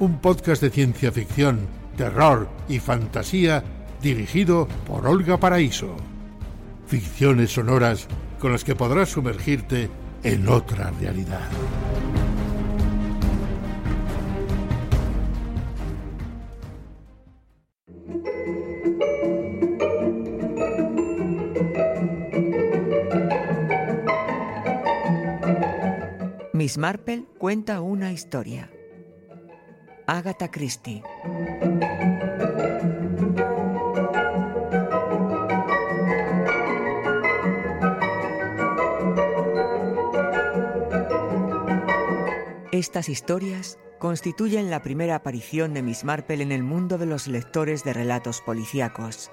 Un podcast de ciencia ficción, terror y fantasía dirigido por Olga Paraíso. Ficciones sonoras con las que podrás sumergirte en otra realidad. Miss Marple cuenta una historia. Agatha Christie. Estas historias constituyen la primera aparición de Miss Marple en el mundo de los lectores de relatos policíacos.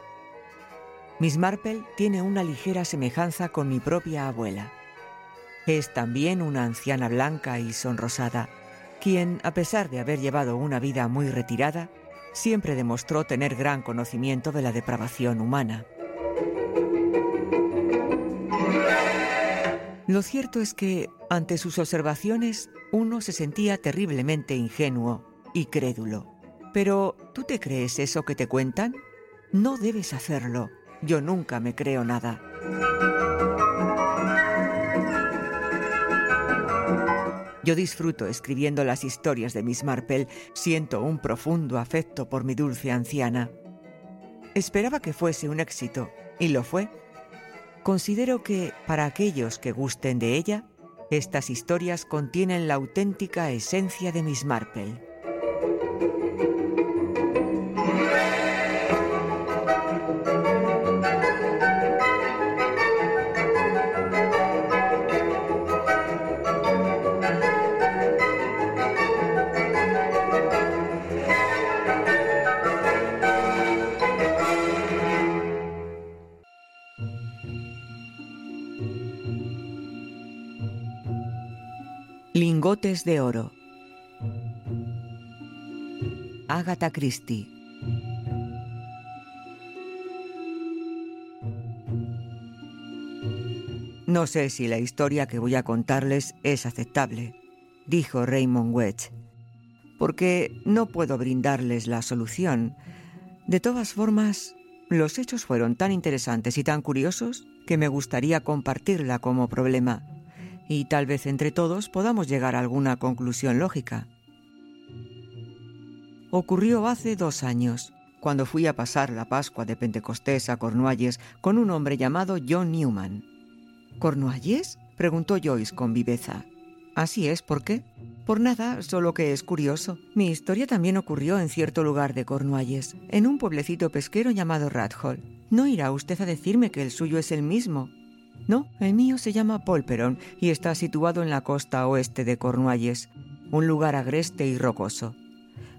Miss Marple tiene una ligera semejanza con mi propia abuela. Es también una anciana blanca y sonrosada, quien, a pesar de haber llevado una vida muy retirada, siempre demostró tener gran conocimiento de la depravación humana. Lo cierto es que, ante sus observaciones, uno se sentía terriblemente ingenuo y crédulo. Pero, ¿tú te crees eso que te cuentan? No debes hacerlo. Yo nunca me creo nada. Yo disfruto escribiendo las historias de Miss Marple, siento un profundo afecto por mi dulce anciana. Esperaba que fuese un éxito, y lo fue. Considero que, para aquellos que gusten de ella, estas historias contienen la auténtica esencia de Miss Marple. Lingotes de oro. Agatha Christie. No sé si la historia que voy a contarles es aceptable, dijo Raymond Wedge, porque no puedo brindarles la solución. De todas formas, los hechos fueron tan interesantes y tan curiosos que me gustaría compartirla como problema y tal vez entre todos podamos llegar a alguna conclusión lógica. Ocurrió hace dos años, cuando fui a pasar la Pascua de Pentecostés a Cornualles con un hombre llamado John Newman. ¿Cornualles? preguntó Joyce con viveza. Así es, ¿por qué? Por nada, solo que es curioso. Mi historia también ocurrió en cierto lugar de Cornualles, en un pueblecito pesquero llamado Rathole. No irá usted a decirme que el suyo es el mismo, no, el mío se llama Polperon y está situado en la costa oeste de Cornualles, un lugar agreste y rocoso.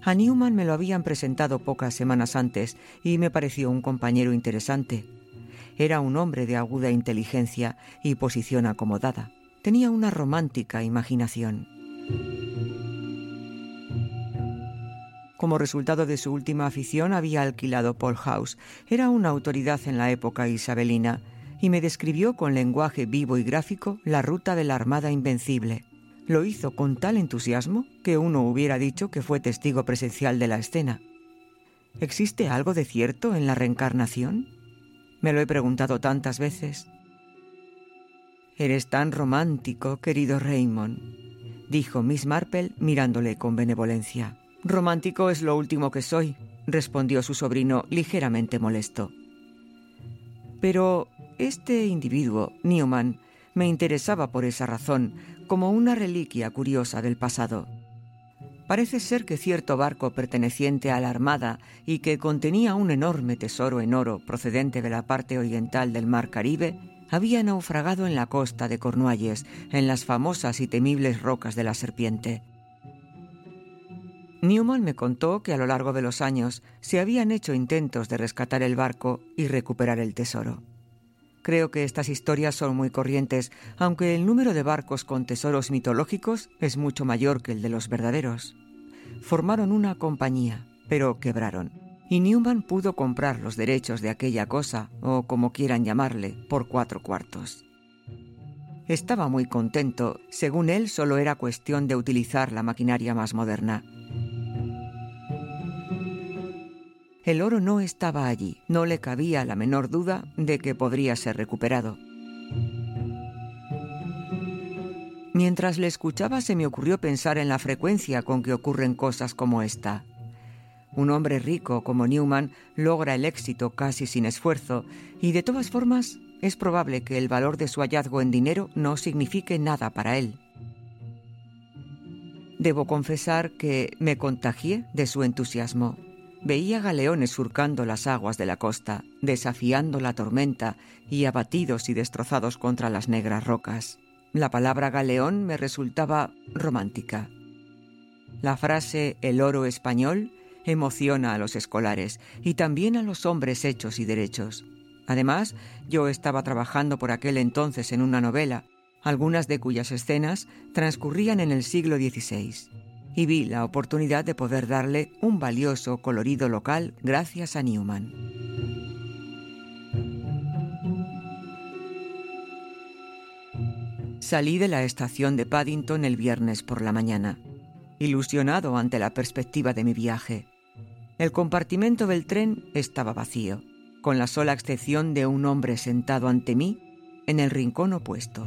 A Newman me lo habían presentado pocas semanas antes y me pareció un compañero interesante. Era un hombre de aguda inteligencia y posición acomodada. Tenía una romántica imaginación. Como resultado de su última afición había alquilado Paul House. Era una autoridad en la época isabelina y me describió con lenguaje vivo y gráfico la ruta de la Armada Invencible. Lo hizo con tal entusiasmo que uno hubiera dicho que fue testigo presencial de la escena. ¿Existe algo de cierto en la reencarnación? Me lo he preguntado tantas veces. Eres tan romántico, querido Raymond, dijo Miss Marple mirándole con benevolencia. Romántico es lo último que soy, respondió su sobrino ligeramente molesto. Pero este individuo, Newman, me interesaba por esa razón, como una reliquia curiosa del pasado. Parece ser que cierto barco perteneciente a la Armada y que contenía un enorme tesoro en oro procedente de la parte oriental del Mar Caribe había naufragado en la costa de Cornualles, en las famosas y temibles rocas de la Serpiente. Newman me contó que a lo largo de los años se habían hecho intentos de rescatar el barco y recuperar el tesoro. Creo que estas historias son muy corrientes, aunque el número de barcos con tesoros mitológicos es mucho mayor que el de los verdaderos. Formaron una compañía, pero quebraron, y Newman pudo comprar los derechos de aquella cosa, o como quieran llamarle, por cuatro cuartos. Estaba muy contento, según él solo era cuestión de utilizar la maquinaria más moderna. El oro no estaba allí, no le cabía la menor duda de que podría ser recuperado. Mientras le escuchaba se me ocurrió pensar en la frecuencia con que ocurren cosas como esta. Un hombre rico como Newman logra el éxito casi sin esfuerzo y de todas formas es probable que el valor de su hallazgo en dinero no signifique nada para él. Debo confesar que me contagié de su entusiasmo. Veía galeones surcando las aguas de la costa, desafiando la tormenta y abatidos y destrozados contra las negras rocas. La palabra galeón me resultaba romántica. La frase el oro español emociona a los escolares y también a los hombres hechos y derechos. Además, yo estaba trabajando por aquel entonces en una novela, algunas de cuyas escenas transcurrían en el siglo XVI y vi la oportunidad de poder darle un valioso colorido local gracias a Newman. Salí de la estación de Paddington el viernes por la mañana, ilusionado ante la perspectiva de mi viaje. El compartimento del tren estaba vacío, con la sola excepción de un hombre sentado ante mí en el rincón opuesto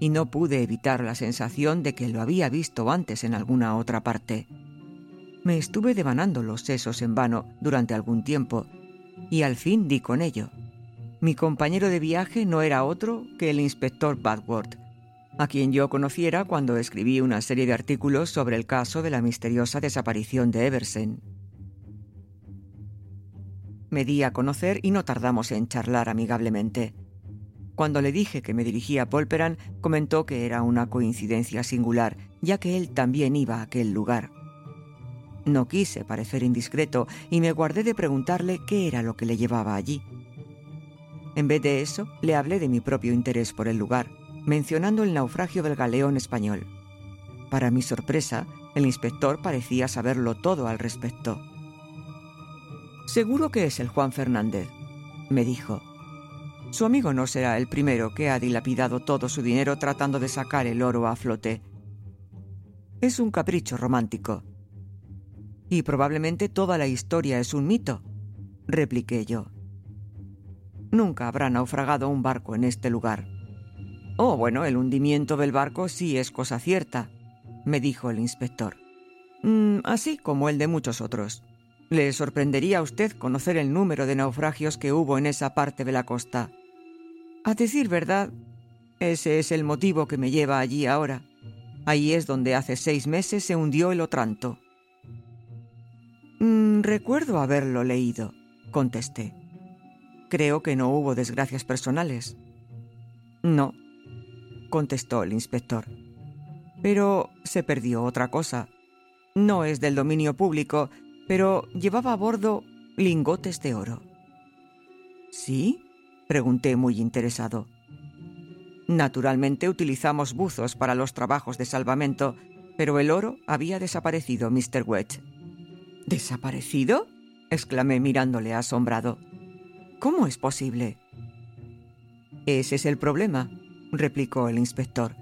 y no pude evitar la sensación de que lo había visto antes en alguna otra parte. Me estuve devanando los sesos en vano durante algún tiempo y al fin di con ello. Mi compañero de viaje no era otro que el inspector Badworth, a quien yo conociera cuando escribí una serie de artículos sobre el caso de la misteriosa desaparición de Eversen. Me di a conocer y no tardamos en charlar amigablemente. Cuando le dije que me dirigía a Polperan, comentó que era una coincidencia singular, ya que él también iba a aquel lugar. No quise parecer indiscreto y me guardé de preguntarle qué era lo que le llevaba allí. En vez de eso, le hablé de mi propio interés por el lugar, mencionando el naufragio del galeón español. Para mi sorpresa, el inspector parecía saberlo todo al respecto. Seguro que es el Juan Fernández, me dijo. Su amigo no será el primero que ha dilapidado todo su dinero tratando de sacar el oro a flote. Es un capricho romántico. Y probablemente toda la historia es un mito, repliqué yo. Nunca habrá naufragado un barco en este lugar. Oh, bueno, el hundimiento del barco sí es cosa cierta, me dijo el inspector. Mm, así como el de muchos otros. Le sorprendería a usted conocer el número de naufragios que hubo en esa parte de la costa. A decir verdad, ese es el motivo que me lleva allí ahora. Ahí es donde hace seis meses se hundió el Otranto. Mm, recuerdo haberlo leído, contesté. Creo que no hubo desgracias personales. No, contestó el inspector. Pero se perdió otra cosa. No es del dominio público, pero llevaba a bordo lingotes de oro. ¿Sí? Pregunté muy interesado. Naturalmente utilizamos buzos para los trabajos de salvamento, pero el oro había desaparecido, Mr. Wedge. ¿Desaparecido? exclamé mirándole asombrado. ¿Cómo es posible? Ese es el problema, replicó el inspector.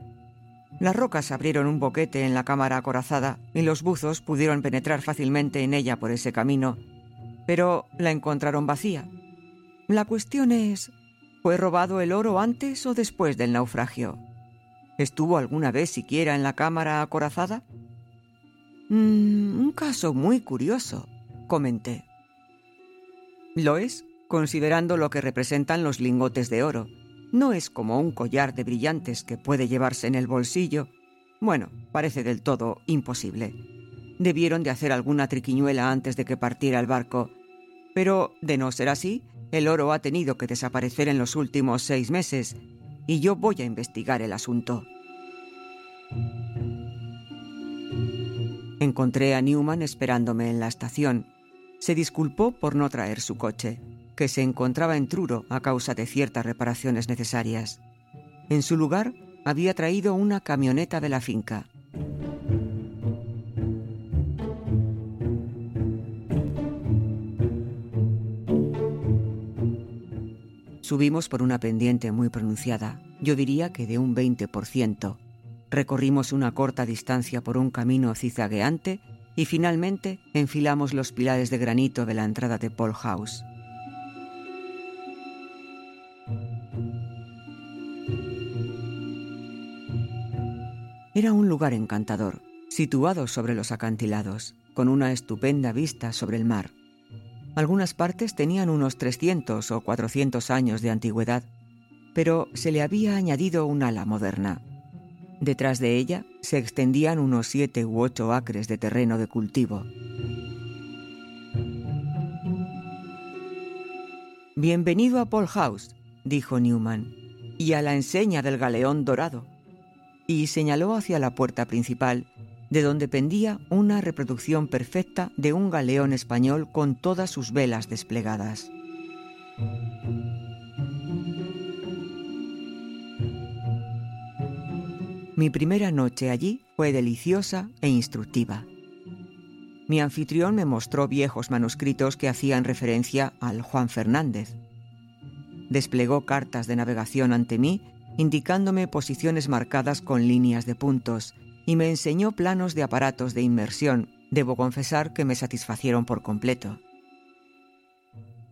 Las rocas abrieron un boquete en la cámara acorazada y los buzos pudieron penetrar fácilmente en ella por ese camino, pero la encontraron vacía. La cuestión es, ¿fue robado el oro antes o después del naufragio? ¿Estuvo alguna vez siquiera en la cámara acorazada? Mm, un caso muy curioso, comenté. Lo es, considerando lo que representan los lingotes de oro. No es como un collar de brillantes que puede llevarse en el bolsillo. Bueno, parece del todo imposible. Debieron de hacer alguna triquiñuela antes de que partiera el barco. Pero, de no ser así, el oro ha tenido que desaparecer en los últimos seis meses y yo voy a investigar el asunto. Encontré a Newman esperándome en la estación. Se disculpó por no traer su coche, que se encontraba en Truro a causa de ciertas reparaciones necesarias. En su lugar, había traído una camioneta de la finca. Subimos por una pendiente muy pronunciada, yo diría que de un 20%. Recorrimos una corta distancia por un camino cizagueante y finalmente enfilamos los pilares de granito de la entrada de Paul House. Era un lugar encantador, situado sobre los acantilados, con una estupenda vista sobre el mar. Algunas partes tenían unos 300 o 400 años de antigüedad, pero se le había añadido un ala moderna. Detrás de ella se extendían unos siete u ocho acres de terreno de cultivo. Bienvenido a Paul House, dijo Newman, y a la enseña del galeón dorado. Y señaló hacia la puerta principal, de donde pendía una reproducción perfecta de un galeón español con todas sus velas desplegadas. Mi primera noche allí fue deliciosa e instructiva. Mi anfitrión me mostró viejos manuscritos que hacían referencia al Juan Fernández. Desplegó cartas de navegación ante mí, indicándome posiciones marcadas con líneas de puntos, y me enseñó planos de aparatos de inmersión, debo confesar que me satisfacieron por completo.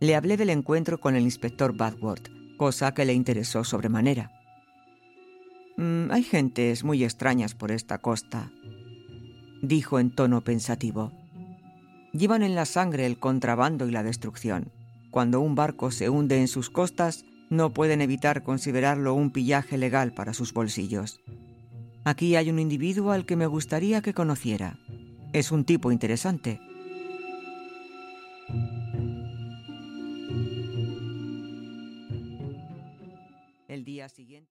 Le hablé del encuentro con el inspector Badworth, cosa que le interesó sobremanera. Mm, hay gentes muy extrañas por esta costa, dijo en tono pensativo. Llevan en la sangre el contrabando y la destrucción. Cuando un barco se hunde en sus costas, no pueden evitar considerarlo un pillaje legal para sus bolsillos. Aquí hay un individuo al que me gustaría que conociera. Es un tipo interesante. El día siguiente...